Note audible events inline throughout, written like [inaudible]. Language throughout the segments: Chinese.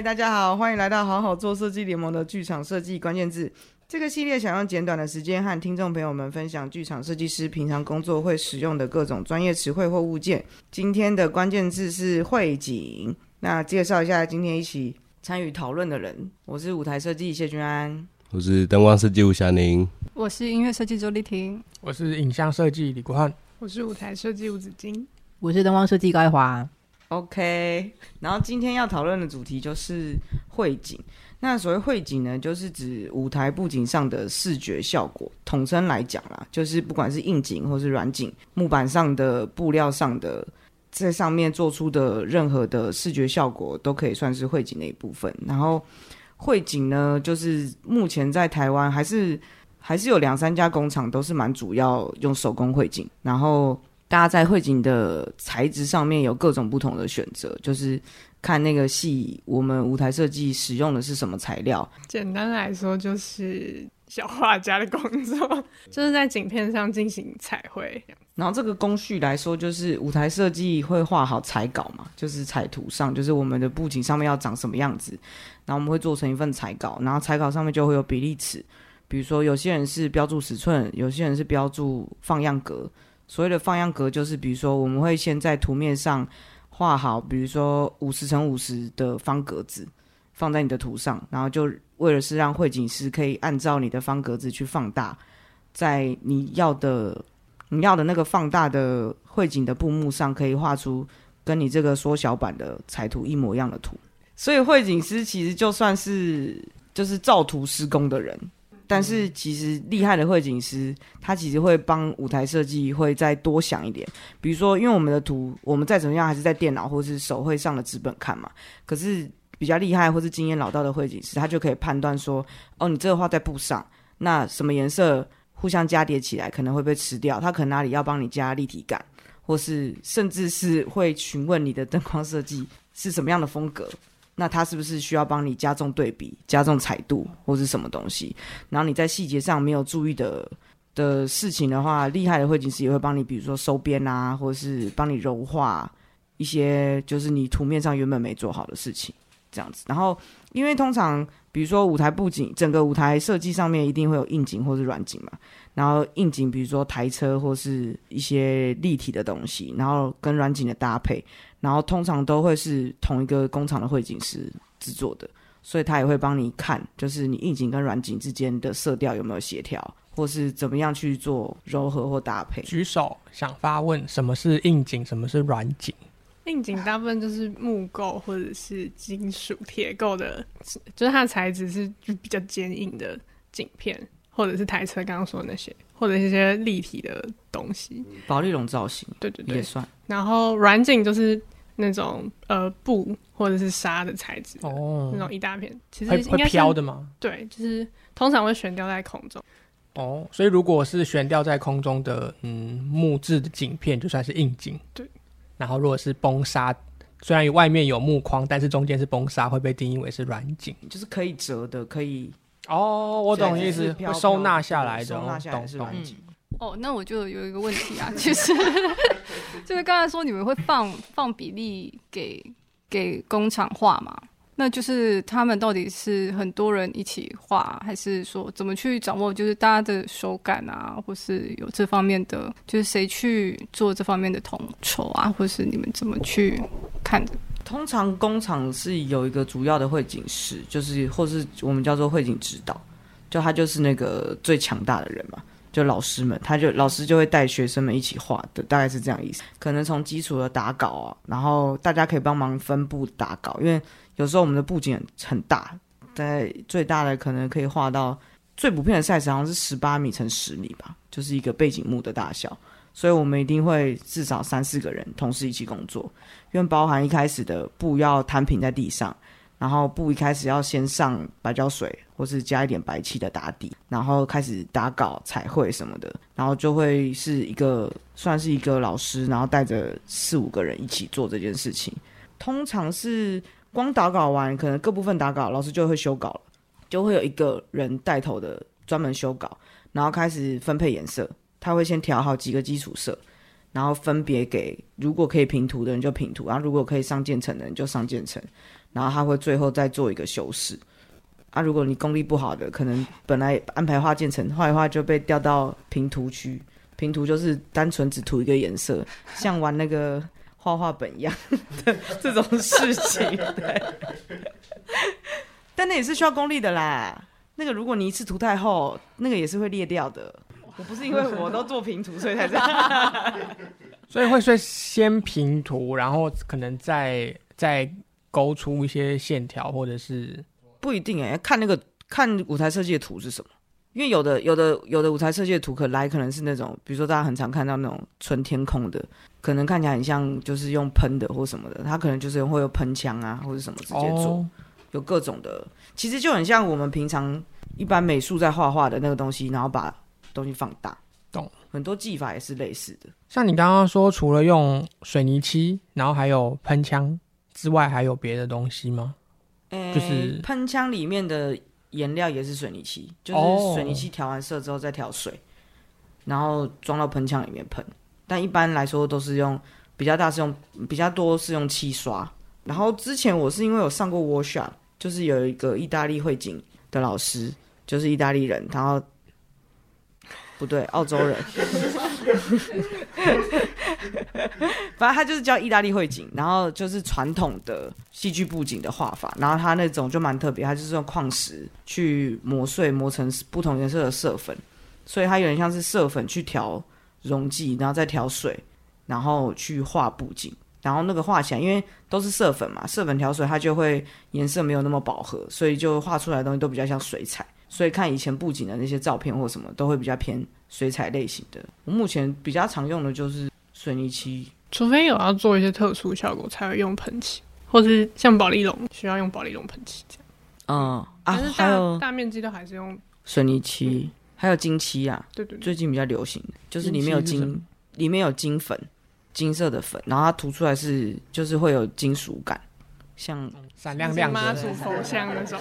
嗨，大家好，欢迎来到好好做设计联盟的剧场设计关键字。这个系列想用简短的时间和听众朋友们分享剧场设计师平常工作会使用的各种专业词汇或物件。今天的关键字是绘景。那介绍一下今天一起参与讨论的人，我是舞台设计谢君安，我是灯光设计吴霞宁，我是音乐设计周丽婷，我是影像设计李国汉，我是舞台设计吴子金，我是灯光设计高爱华。OK，然后今天要讨论的主题就是绘景。那所谓绘景呢，就是指舞台布景上的视觉效果。统称来讲啦，就是不管是硬景或是软景，木板上的、布料上的，在上面做出的任何的视觉效果，都可以算是绘景的一部分。然后绘景呢，就是目前在台湾还是还是有两三家工厂都是蛮主要用手工绘景，然后。大家在绘景的材质上面有各种不同的选择，就是看那个戏，我们舞台设计使用的是什么材料。简单来说，就是小画家的工作，[laughs] 就是在景片上进行彩绘。然后这个工序来说，就是舞台设计会画好彩稿嘛，就是彩图上，就是我们的布景上面要长什么样子，然后我们会做成一份彩稿，然后彩稿上面就会有比例尺，比如说有些人是标注尺寸，有些人是标注放样格。所谓的放样格就是，比如说我们会先在图面上画好，比如说五十乘五十的方格子，放在你的图上，然后就为了是让绘景师可以按照你的方格子去放大，在你要的你要的那个放大的绘景的布幕上，可以画出跟你这个缩小版的彩图一模一样的图。所以绘景师其实就算是就是照图施工的人。但是其实厉害的绘景师，他其实会帮舞台设计会再多想一点。比如说，因为我们的图，我们再怎么样还是在电脑或是手绘上的纸本看嘛。可是比较厉害或是经验老道的绘景师，他就可以判断说，哦，你这个画在布上，那什么颜色互相加叠起来可能会被吃掉，他可能哪里要帮你加立体感，或是甚至是会询问你的灯光设计是什么样的风格。那他是不是需要帮你加重对比、加重彩度，或是什么东西？然后你在细节上没有注意的的事情的话，厉害的绘景师也会帮你，比如说收边啊，或者是帮你柔化一些，就是你图面上原本没做好的事情，这样子。然后，因为通常比如说舞台布景，整个舞台设计上面一定会有硬景或是软景嘛。然后硬景，比如说台车或是一些立体的东西，然后跟软景的搭配。然后通常都会是同一个工厂的绘景师制作的，所以他也会帮你看，就是你硬景跟软景之间的色调有没有协调，或是怎么样去做柔和或搭配。举手想发问：什么是硬景？什么是软景？硬景大部分就是木构或者是金属铁构的，就是它的材质是就比较坚硬的景片，或者是台车刚刚说的那些。或者一些立体的东西，保利龙造型，对对对，也算。然后软景就是那种呃布或者是纱的材质哦，那种一大片，其实应该是飘的吗？对，就是通常会悬吊在空中。哦，所以如果是悬吊在空中的嗯木质的景片，就算是硬景。对。然后如果是崩沙，虽然外面有木框，但是中间是崩沙，会被定义为是软景，就是可以折的，可以。哦，我懂意思，会收纳下来的，收纳下来是软景。哦，那我就有一个问题啊，其 [laughs] 实 [laughs] 就是刚才说你们会放放比例给给工厂画嘛？那就是他们到底是很多人一起画，还是说怎么去掌握就是大家的手感啊，或是有这方面的，就是谁去做这方面的统筹啊，或是你们怎么去看？通常工厂是有一个主要的绘景师，就是或是我们叫做绘景指导，就他就是那个最强大的人嘛，就老师们，他就老师就会带学生们一起画的，大概是这样意思。可能从基础的打稿啊，然后大家可以帮忙分布打稿，因为有时候我们的布景很大，在最大的可能可以画到最普遍的 size 好像是十八米乘十米吧，就是一个背景幕的大小。所以我们一定会至少三四个人同时一起工作，因为包含一开始的布要摊平在地上，然后布一开始要先上白胶水，或是加一点白漆的打底，然后开始打稿、彩绘什么的，然后就会是一个算是一个老师，然后带着四五个人一起做这件事情。通常是光打稿完，可能各部分打稿，老师就会修稿了，就会有一个人带头的专门修稿，然后开始分配颜色。他会先调好几个基础色，然后分别给如果可以平涂的人就平涂，然后如果可以上渐层的人就上渐层，然后他会最后再做一个修饰。啊，如果你功力不好的，可能本来安排画渐层，画一画就被调到平涂区。平涂就是单纯只涂一个颜色，像玩那个画画本一样的 [laughs] 这种事情。对，但那也是需要功力的啦。那个如果你一次涂太厚，那个也是会裂掉的。我不是因为我都做平涂，所以才这样。[laughs] 所以会说先平涂，然后可能再再勾出一些线条，或者是。不一定哎、欸，看那个看舞台设计的图是什么，因为有的有的有的舞台设计的图可来可能是那种，比如说大家很常看到那种纯天空的，可能看起来很像就是用喷的或什么的，它可能就是会有喷枪啊或者什么直接做，哦、有各种的，其实就很像我们平常一般美术在画画的那个东西，然后把东西放大，懂？很多技法也是类似的。像你刚刚说，除了用水泥漆，然后还有喷枪之外，还有别的东西吗？就是喷枪里面的颜料也是水泥漆，就是水泥漆调完色之后再调水，然后装到喷枪里面喷。但一般来说都是用比较大，是用比较多是用漆刷。然后之前我是因为有上过 workshop，就是有一个意大利绘景的老师，就是意大利人，然后。不对，澳洲人。[laughs] [laughs] 反正他就是叫意大利绘景，然后就是传统的戏剧布景的画法，然后他那种就蛮特别，他就是用矿石去磨碎，磨成不同颜色的色粉，所以它有点像是色粉去调溶剂，然后再调水，然后去画布景，然后那个画起来，因为都是色粉嘛，色粉调水，它就会颜色没有那么饱和，所以就画出来的东西都比较像水彩。所以看以前布景的那些照片或什么，都会比较偏水彩类型的。我目前比较常用的就是水泥漆，除非有要做一些特殊效果才会用喷漆，或是像保丽龙需要用保丽龙喷漆这样。嗯啊，是大大面积都还是用水泥漆，嗯、还有金漆啊。对对对，最近比较流行的就是里面有金，里面有金粉，金色的粉，然后它涂出来是就是会有金属感。像闪亮亮的妈祖佛像那种，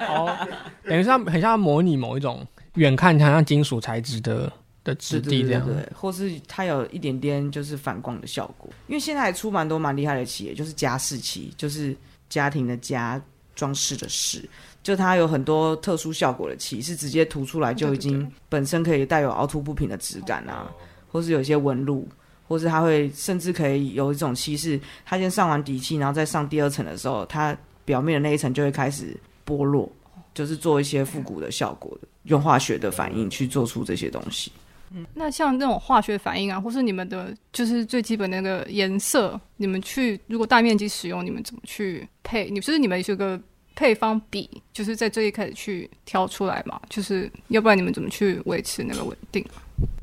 哦，等于是很像模拟某一种远看好像金属材质的的质地这样，对，或是它有一点点就是反光的效果。因为现在还出蛮多蛮厉害的企业，就是家饰漆，就是家庭的家，装饰的饰，就它有很多特殊效果的漆，是直接涂出来就已经本身可以带有凹凸不平的质感啊，或是有一些纹路。或是它会甚至可以有一种漆是，它先上完底漆，然后再上第二层的时候，它表面的那一层就会开始剥落，就是做一些复古的效果的，用化学的反应去做出这些东西。嗯，那像那种化学反应啊，或是你们的就是最基本的那个颜色，你们去如果大面积使用，你们怎么去配？你就是你们有个配方比，就是在最一开始去挑出来嘛？就是要不然你们怎么去维持那个稳定？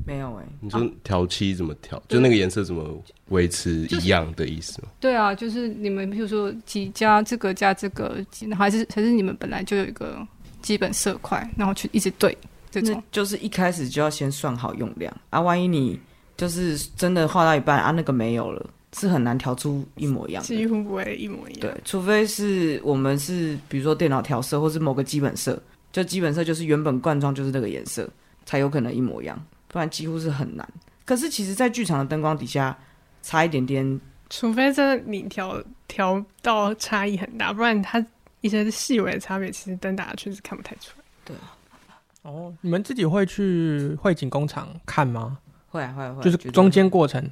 没有哎、欸，你说调漆怎么调？啊、就那个颜色怎么维持一样的意思吗？对啊，就是你们比如说几加这个加这个，还是还是你们本来就有一个基本色块，然后去一直对这种。就是一开始就要先算好用量啊，万一你就是真的画到一半啊，那个没有了，是很难调出一模一样的，几乎不会一模一样。对，除非是我们是比如说电脑调色，或是某个基本色，就基本色就是原本罐装就是那个颜色，才有可能一模一样。不然几乎是很难。可是其实，在剧场的灯光底下，差一点点，除非真的你调调到差异很大，不然它一些细微的差别，其实灯打下去是看不太出来。对。哦，你们自己会去汇景工厂看吗？会啊，会啊，会。就是中间过程。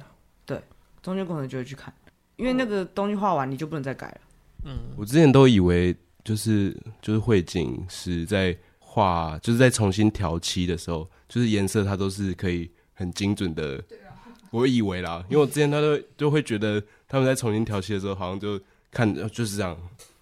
对，中间过程就会去看，因为那个东西画完你就不能再改了。嗯，我之前都以为就是就是汇景是在画，就是在重新调漆的时候。就是颜色，它都是可以很精准的。我以为啦，因为我之前他都就会觉得他们在重新调漆的时候，好像就看就是这样，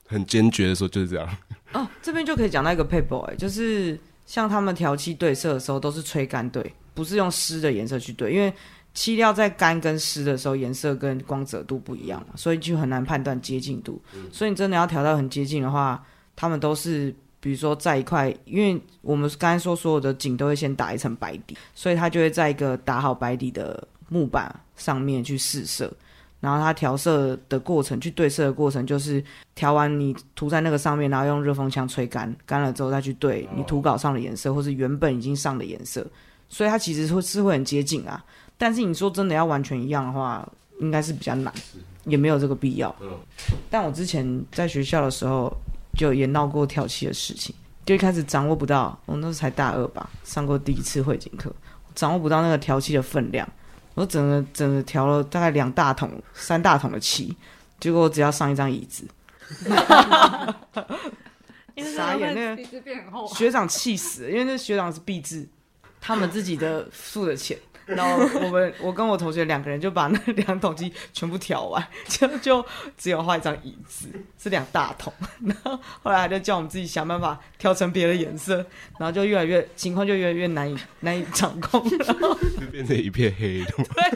很坚决的时候就是这样。哦，这边就可以讲到一个 paper 哎，就是像他们调漆对色的时候，都是吹干对，不是用湿的颜色去对，因为漆料在干跟湿的时候，颜色跟光泽度不一样嘛，所以就很难判断接近度。所以你真的要调到很接近的话，他们都是。比如说，在一块，因为我们刚才说所有的景都会先打一层白底，所以它就会在一个打好白底的木板上面去试色，然后它调色的过程，去对色的过程，就是调完你涂在那个上面，然后用热风枪吹干，干了之后再去对你涂稿上的颜色，或是原本已经上的颜色，所以它其实会是会很接近啊。但是你说真的要完全一样的话，应该是比较难，也没有这个必要。但我之前在学校的时候，就也闹过调漆的事情，就一开始掌握不到，我那时候才大二吧，上过第一次会景课，掌握不到那个调漆的分量，我整个整个调了大概两大桶、三大桶的漆，结果我只要上一张椅子。[laughs] 傻眼，那个学长气死了，因为那学长是毕制，他们自己的付的钱，然后我们我跟我同学两个人就把那两桶漆全部调完，就就只有画一张椅子，是两大桶，[laughs] 然后后来他就叫我们自己想办法调成别的颜色，然后就越来越情况就越来越难以难以掌控，然 [laughs] 后就变成一片黑的，对，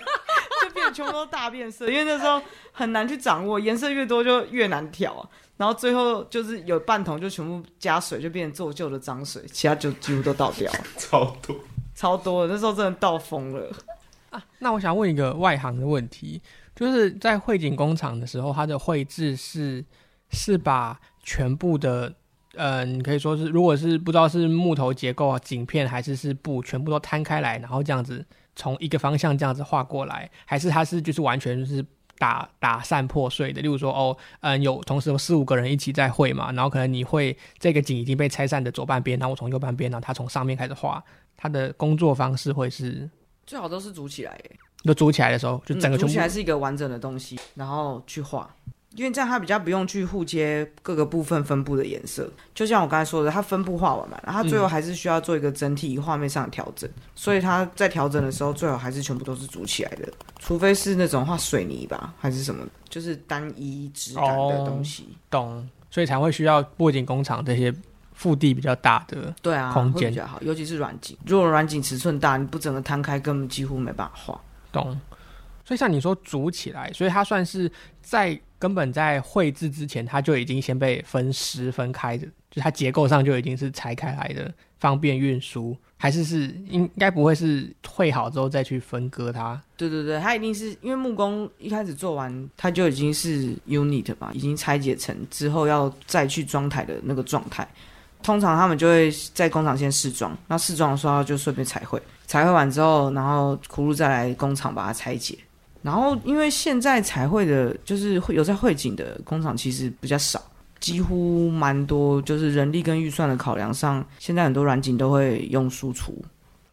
就变成全部都大变色，因为那时候很难去掌握，颜色越多就越难调啊。然后最后就是有半桶就全部加水，就变成做旧的脏水，其他就几乎都倒掉了，[laughs] 超多，超多的。那时候真的到疯了啊！那我想问一个外行的问题，就是在汇景工厂的时候，它的绘制是是把全部的，嗯、你可以说是，如果是不知道是木头结构啊、景片还是是布，全部都摊开来，然后这样子从一个方向这样子画过来，还是它是就是完全就是。打打散破碎的，例如说哦，嗯，有同时有四五个人一起在绘嘛，然后可能你会这个景已经被拆散的左半边，然后我从右半边，然后他从上面开始画，他的工作方式会是最好都是组起来，就组起来的时候就整个组、嗯、起来是一个完整的东西，然后去画。因为这样它比较不用去互接各个部分分布的颜色，就像我刚才说的，它分布画完嘛，然后它最后还是需要做一个整体画面上的调整，嗯、所以它在调整的时候最好还是全部都是组起来的，除非是那种画水泥吧，还是什么，就是单一质感的东西。哦、懂，所以才会需要布景工厂这些腹地比较大的对啊空间比较好，尤其是软景，如果软景尺寸大，你不整个摊开，根本几乎没办法画。懂。所以像你说组起来，所以它算是在根本在绘制之前，它就已经先被分尸分开的，就它结构上就已经是拆开来的，方便运输，还是是应该不会是绘好之后再去分割它？对对对，它一定是因为木工一开始做完，它就已经是 unit 嘛，已经拆解成之后要再去装台的那个状态。通常他们就会在工厂先试装，那试装的时候就顺便彩绘，彩绘完之后，然后葫芦再来工厂把它拆解。然后，因为现在彩绘的，就是会有在绘景的工厂，其实比较少，几乎蛮多，就是人力跟预算的考量上，现在很多软景都会用输出。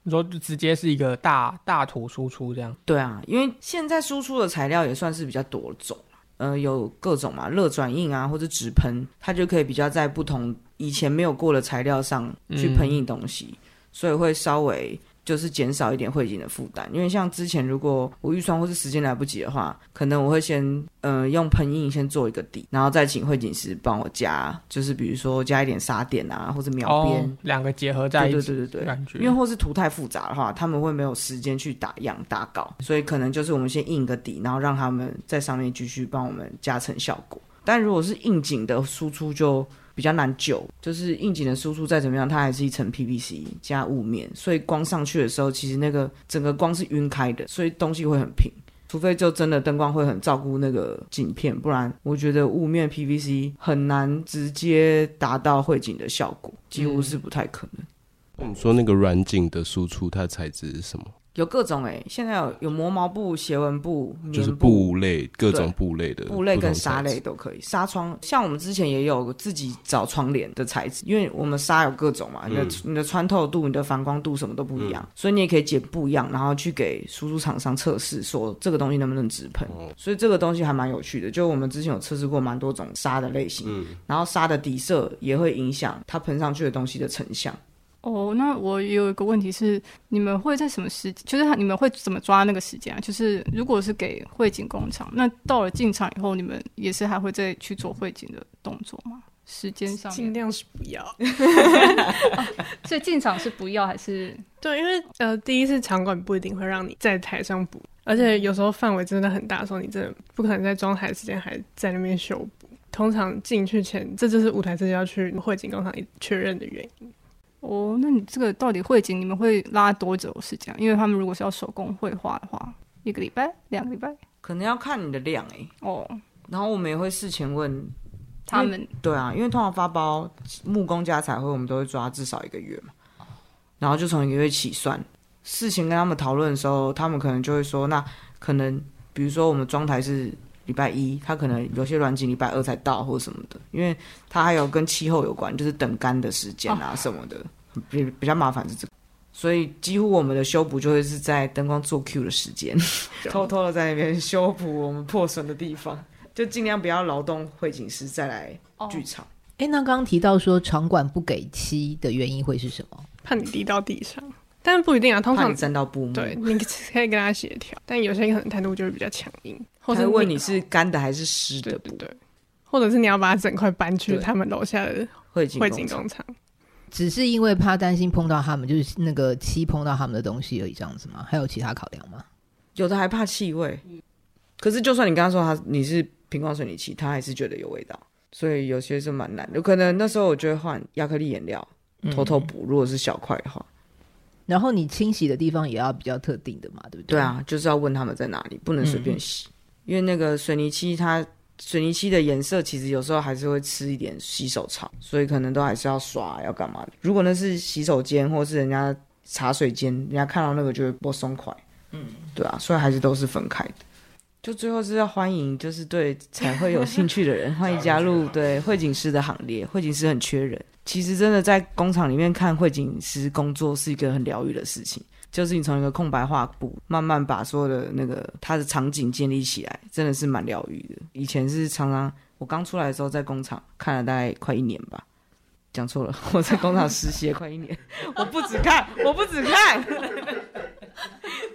你说就直接是一个大大图输出这样？对啊，因为现在输出的材料也算是比较多种，呃，有各种嘛，热转印啊，或者纸喷，它就可以比较在不同以前没有过的材料上去喷印东西，嗯、所以会稍微。就是减少一点绘景的负担，因为像之前如果我预算或是时间来不及的话，可能我会先嗯、呃、用喷印先做一个底，然后再请绘景师帮我加，就是比如说加一点沙点啊或者描边，哦、两个结合在一起，对对对对对，因为或是图太复杂的话，他们会没有时间去打样打稿，所以可能就是我们先印个底，然后让他们在上面继续帮我们加成效果。但如果是应景的输出就。比较难救，就是应景的输出再怎么样，它还是一层 PVC 加雾面，所以光上去的时候，其实那个整个光是晕开的，所以东西会很平。除非就真的灯光会很照顾那个景片，不然我觉得雾面 PVC 很难直接达到绘景的效果，几乎是不太可能。那、嗯、你说那个软景的输出，它材质是什么？有各种哎、欸，现在有有磨毛布、斜纹布、布，就是布。类各种布类的布类跟纱类都可以。纱窗。像我们之前也有自己找窗帘的材质，因为我们纱有各种嘛，你的、嗯、你的穿透度、你的反光度什么都不一样，嗯、所以你也可以剪不一样，然后去给输出厂商测试，说这个东西能不能直喷。哦、所以这个东西还蛮有趣的，就我们之前有测试过蛮多种纱的类型，嗯、然后纱的底色也会影响它喷上去的东西的成像。哦，那我有一个问题是，你们会在什么时，就是你们会怎么抓那个时间啊？就是如果是给汇景工厂，那到了进场以后，你们也是还会再去做汇景的动作吗？时间上尽量是不要，[laughs] 啊、[laughs] 所以进场是不要还是？对，因为呃，第一次场馆不一定会让你在台上补，而且有时候范围真的很大的时候，你真的不可能在装台时间还在那边修补。通常进去前，这就是舞台设计要去汇景工厂确认的原因。哦，那你这个到底绘景你们会拉多久时间？因为他们如果是要手工绘画的话，一个礼拜、两个礼拜，可能要看你的量哎、欸。哦，然后我们也会事前问他们。对啊，因为通常发包木工加彩绘，我们都会抓至少一个月嘛。然后就从一个月起算，事情跟他们讨论的时候，他们可能就会说，那可能比如说我们装台是礼拜一，他可能有些软景礼拜二才到或者什么的，因为他还有跟气候有关，就是等干的时间啊什么的，比比较麻烦是这个。所以几乎我们的修补就会是在灯光做 Q 的时间，[laughs] 偷偷的在那边修补我们破损的地方，就尽量不要劳动会景师再来剧场。哎、哦，那刚刚提到说场馆不给漆的原因会是什么？怕你滴到地上，但不一定啊。通常沾到布幕，对，你可以跟他协调，但有些人可能态度就会比较强硬，或者问你是干的还是湿的布，对，对，对，或者是你要把它整块搬去他们楼下的汇景会景工厂。只是因为怕担心碰到他们，就是那个漆碰到他们的东西而已，这样子吗？还有其他考量吗？有的还怕气味，可是就算你跟他说他你是平光水泥漆，他还是觉得有味道，所以有些是蛮难的。有可能那时候我就会换亚克力颜料，偷偷补，如果是小块的话。然后你清洗的地方也要比较特定的嘛，对不对？对啊，就是要问他们在哪里，不能随便洗，嗯、因为那个水泥漆它。水泥漆的颜色其实有时候还是会吃一点洗手槽，所以可能都还是要刷，要干嘛的。如果那是洗手间或是人家茶水间，人家看到那个就会不松快。嗯，对啊，所以还是都是分开的。就最后是要欢迎，就是对彩绘有兴趣的人，[laughs] 欢迎加入对绘景师的行列。绘景师很缺人，其实真的在工厂里面看绘景师工作是一个很疗愈的事情。就是你从一个空白画布，慢慢把所有的那个它的场景建立起来，真的是蛮疗愈的。以前是常常我刚出来的时候在工厂看了大概快一年吧，讲错了，我在工厂实习了快一年，我不止看，我不止看，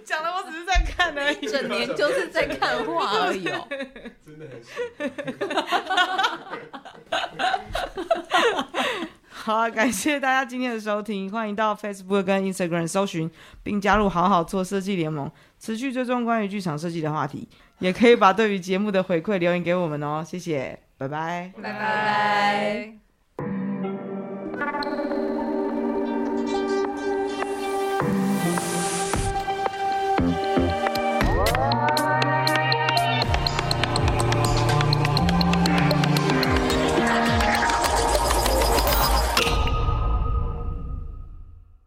讲的我只是在看而已，整年就是在看画而已哦，真的很。好，感谢大家今天的收听，欢迎到 Facebook 跟 Instagram 搜寻，并加入好好做设计联盟，持续追踪关于剧场设计的话题，也可以把对于节目的回馈留言给我们哦，谢谢，拜拜，拜拜。